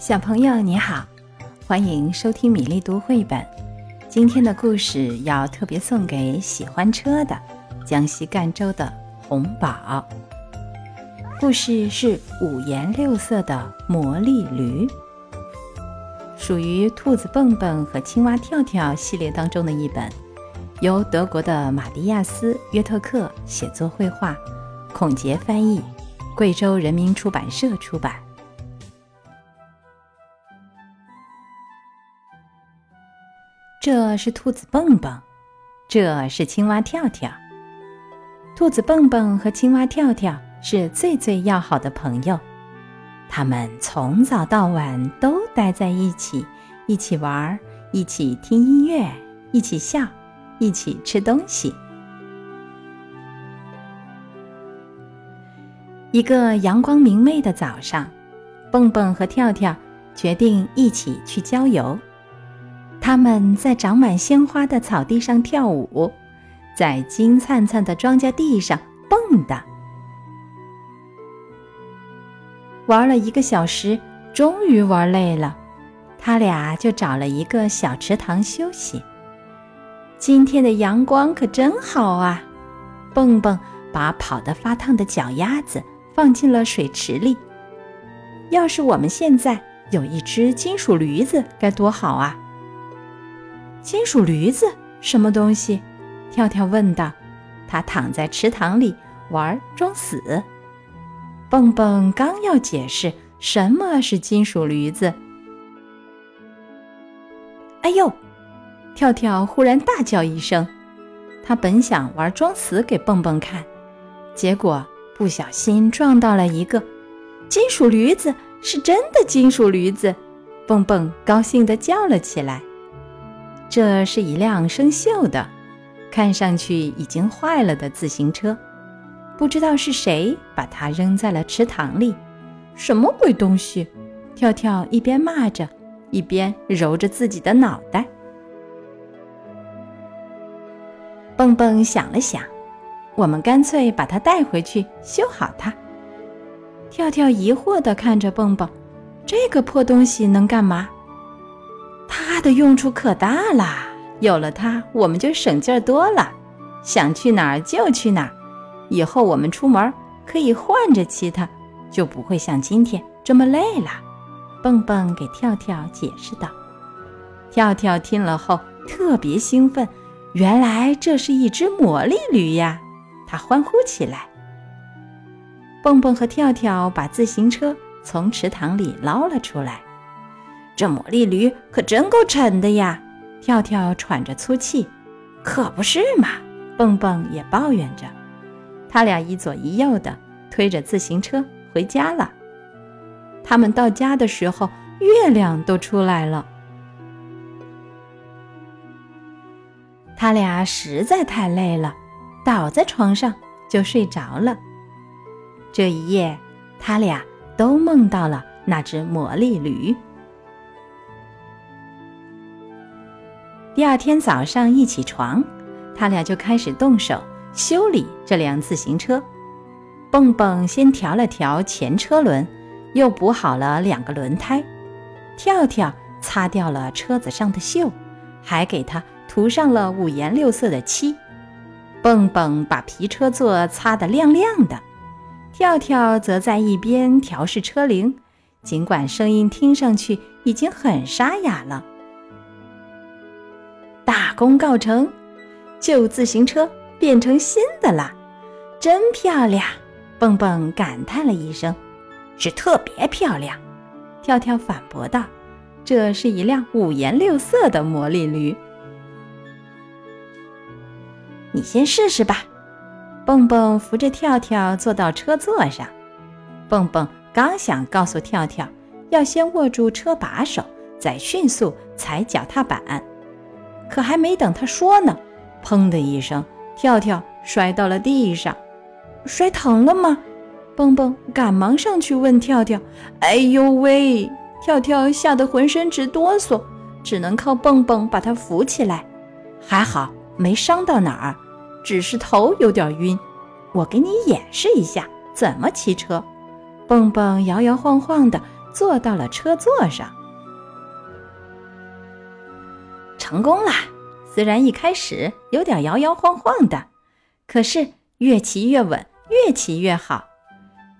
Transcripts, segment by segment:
小朋友你好，欢迎收听米粒读绘本。今天的故事要特别送给喜欢车的江西赣州的红宝。故事是五颜六色的魔力驴，属于兔子蹦蹦和青蛙跳跳系列当中的一本，由德国的马蒂亚斯·约特克写作绘画，孔杰翻译，贵州人民出版社出版。这是兔子蹦蹦，这是青蛙跳跳。兔子蹦蹦和青蛙跳跳是最最要好的朋友，他们从早到晚都待在一起，一起玩，一起听音乐，一起笑，一起吃东西。一个阳光明媚的早上，蹦蹦和跳跳决定一起去郊游。他们在长满鲜花的草地上跳舞，在金灿灿的庄稼地上蹦跶。玩了一个小时，终于玩累了，他俩就找了一个小池塘休息。今天的阳光可真好啊！蹦蹦把跑得发烫的脚丫子放进了水池里。要是我们现在有一只金属驴子，该多好啊！金属驴子什么东西？跳跳问道。他躺在池塘里玩装死。蹦蹦刚要解释什么是金属驴子，哎呦！跳跳忽然大叫一声。他本想玩装死给蹦蹦看，结果不小心撞到了一个金属驴子，是真的金属驴子。蹦蹦高兴地叫了起来。这是一辆生锈的、看上去已经坏了的自行车，不知道是谁把它扔在了池塘里。什么鬼东西？跳跳一边骂着，一边揉着自己的脑袋。蹦蹦想了想，我们干脆把它带回去修好它。跳跳疑惑地看着蹦蹦，这个破东西能干嘛？它的用处可大了，有了它，我们就省劲儿多了，想去哪儿就去哪儿。以后我们出门可以换着骑它，就不会像今天这么累了。蹦蹦给跳跳解释道。跳跳听了后特别兴奋，原来这是一只魔力驴呀！他欢呼起来。蹦蹦和跳跳把自行车从池塘里捞了出来。这魔力驴可真够沉的呀！跳跳喘着粗气，可不是嘛？蹦蹦也抱怨着。他俩一左一右的推着自行车回家了。他们到家的时候，月亮都出来了。他俩实在太累了，倒在床上就睡着了。这一夜，他俩都梦到了那只魔力驴。第二天早上一起床，他俩就开始动手修理这辆自行车。蹦蹦先调了调前车轮，又补好了两个轮胎；跳跳擦掉了车子上的锈，还给它涂上了五颜六色的漆。蹦蹦把皮车座擦得亮亮的，跳跳则在一边调试车铃，尽管声音听上去已经很沙哑了。大功告成，旧自行车变成新的啦，真漂亮！蹦蹦感叹了一声：“是特别漂亮。”跳跳反驳道：“这是一辆五颜六色的魔力驴。”你先试试吧。蹦蹦扶着跳跳坐到车座上，蹦蹦刚想告诉跳跳要先握住车把手，再迅速踩脚踏板。可还没等他说呢，砰的一声，跳跳摔到了地上，摔疼了吗？蹦蹦赶忙上去问跳跳：“哎呦喂！”跳跳吓得浑身直哆嗦，只能靠蹦蹦把他扶起来。还好没伤到哪儿，只是头有点晕。我给你演示一下怎么骑车。蹦蹦摇摇晃晃的坐到了车座上。成功了！虽然一开始有点摇摇晃晃的，可是越骑越稳，越骑越好。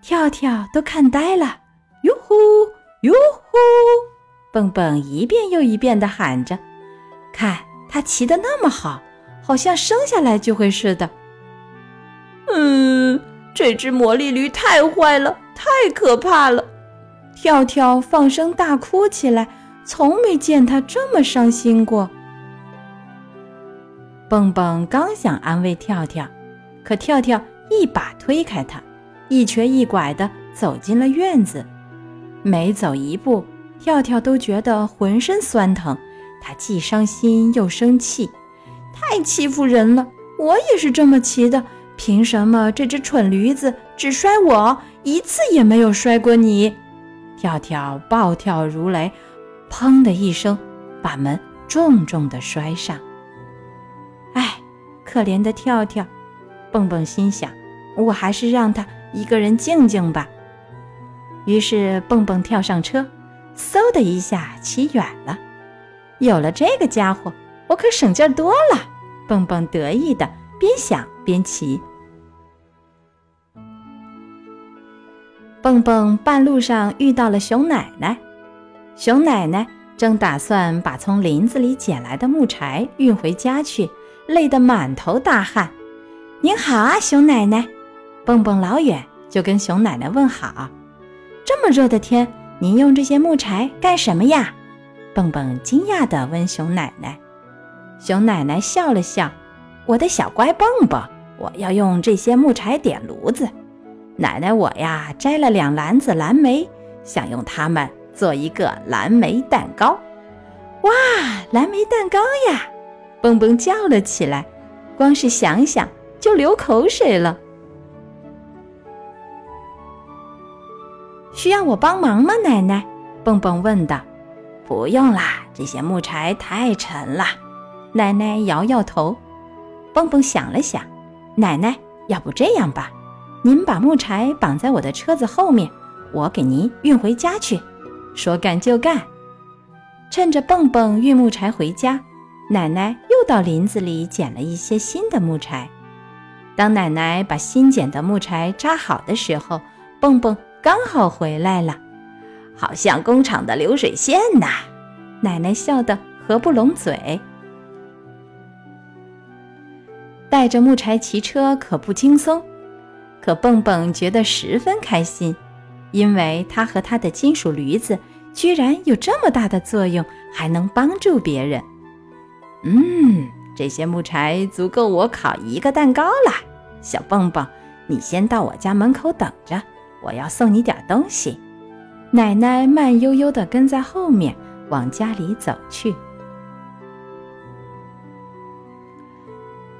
跳跳都看呆了，哟呼哟呼！蹦蹦一遍又一遍地喊着：“看他骑得那么好，好像生下来就会似的。”嗯，这只魔力驴太坏了，太可怕了！跳跳放声大哭起来，从没见他这么伤心过。蹦蹦刚想安慰跳跳，可跳跳一把推开他，一瘸一拐地走进了院子。每走一步，跳跳都觉得浑身酸疼。他既伤心又生气，太欺负人了！我也是这么骑的，凭什么这只蠢驴子只摔我一次也没有摔过你？跳跳暴跳如雷，砰的一声，把门重重地摔上。可怜的跳跳，蹦蹦心想：“我还是让他一个人静静吧。”于是蹦蹦跳上车，嗖的一下骑远了。有了这个家伙，我可省劲多了。蹦蹦得意的边想边骑。蹦蹦半路上遇到了熊奶奶，熊奶奶正打算把从林子里捡来的木柴运回家去。累得满头大汗。您好啊，熊奶奶！蹦蹦老远就跟熊奶奶问好。这么热的天，您用这些木柴干什么呀？蹦蹦惊讶地问熊奶奶。熊奶奶笑了笑：“我的小乖蹦蹦，我要用这些木柴点炉子。奶奶我呀，摘了两篮子蓝莓，想用它们做一个蓝莓蛋糕。哇，蓝莓蛋糕呀！”蹦蹦叫了起来，光是想想就流口水了。需要我帮忙吗，奶奶？蹦蹦问道。不用啦，这些木柴太沉了。奶奶摇摇头。蹦蹦想了想，奶奶，要不这样吧，您把木柴绑在我的车子后面，我给您运回家去。说干就干，趁着蹦蹦运木柴回家。奶奶又到林子里捡了一些新的木柴。当奶奶把新捡的木柴扎好的时候，蹦蹦刚好回来了，好像工厂的流水线呐！奶奶笑得合不拢嘴。带着木柴骑车可不轻松，可蹦蹦觉得十分开心，因为他和他的金属驴子居然有这么大的作用，还能帮助别人。嗯，这些木柴足够我烤一个蛋糕了。小蹦蹦，你先到我家门口等着，我要送你点东西。奶奶慢悠悠地跟在后面往家里走去。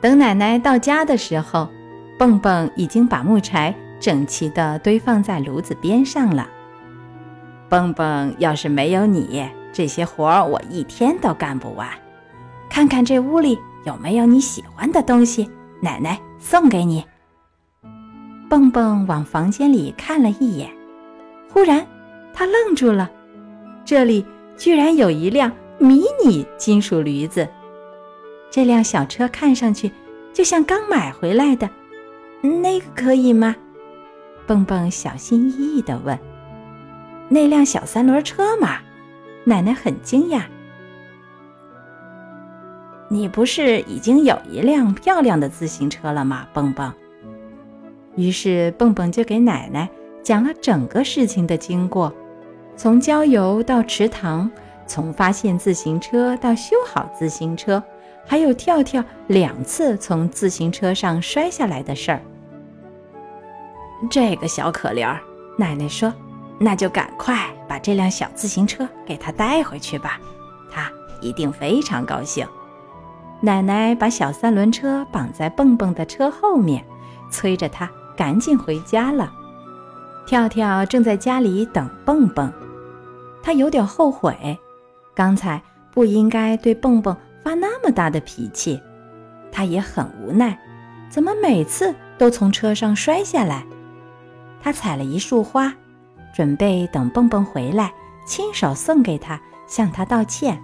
等奶奶到家的时候，蹦蹦已经把木柴整齐地堆放在炉子边上了。蹦蹦，要是没有你，这些活儿我一天都干不完。看看这屋里有没有你喜欢的东西，奶奶送给你。蹦蹦往房间里看了一眼，忽然他愣住了，这里居然有一辆迷你金属驴子。这辆小车看上去就像刚买回来的，那个可以吗？蹦蹦小心翼翼地问。那辆小三轮车嘛，奶奶很惊讶。你不是已经有一辆漂亮的自行车了吗，蹦蹦？于是蹦蹦就给奶奶讲了整个事情的经过，从郊游到池塘，从发现自行车到修好自行车，还有跳跳两次从自行车上摔下来的事儿。这个小可怜儿，奶奶说：“那就赶快把这辆小自行车给他带回去吧，他一定非常高兴。”奶奶把小三轮车绑在蹦蹦的车后面，催着他赶紧回家了。跳跳正在家里等蹦蹦，他有点后悔，刚才不应该对蹦蹦发那么大的脾气。他也很无奈，怎么每次都从车上摔下来？他采了一束花，准备等蹦蹦回来，亲手送给他，向他道歉。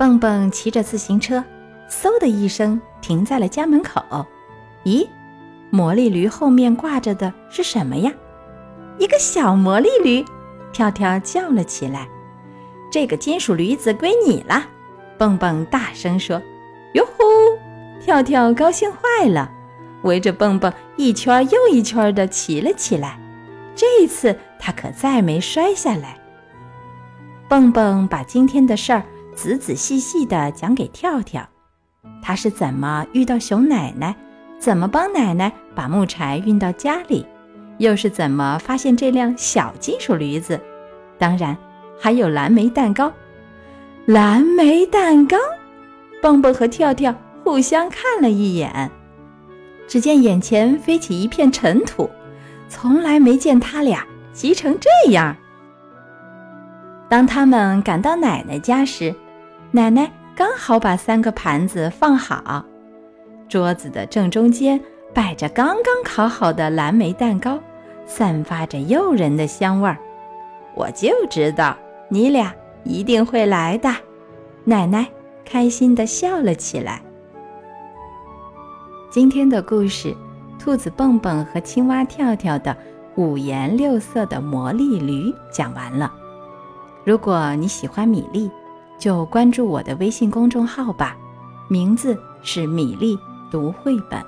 蹦蹦骑着自行车，嗖的一声停在了家门口。咦，魔力驴后面挂着的是什么呀？一个小魔力驴！跳跳叫了起来：“这个金属驴子归你了！”蹦蹦大声说：“哟呼！”跳跳高兴坏了，围着蹦蹦一圈又一圈地骑了起来。这一次他可再没摔下来。蹦蹦把今天的事儿。仔仔细细地讲给跳跳，他是怎么遇到熊奶奶，怎么帮奶奶把木柴运到家里，又是怎么发现这辆小金属驴子，当然还有蓝莓蛋糕。蓝莓蛋糕，蹦蹦和跳跳互相看了一眼，只见眼前飞起一片尘土，从来没见他俩急成这样。当他们赶到奶奶家时，奶奶刚好把三个盘子放好，桌子的正中间摆着刚刚烤好的蓝莓蛋糕，散发着诱人的香味儿。我就知道你俩一定会来的，奶奶开心地笑了起来。今天的故事，兔子蹦蹦和青蛙跳跳的五颜六色的魔力驴讲完了。如果你喜欢米粒。就关注我的微信公众号吧，名字是米粒读绘本。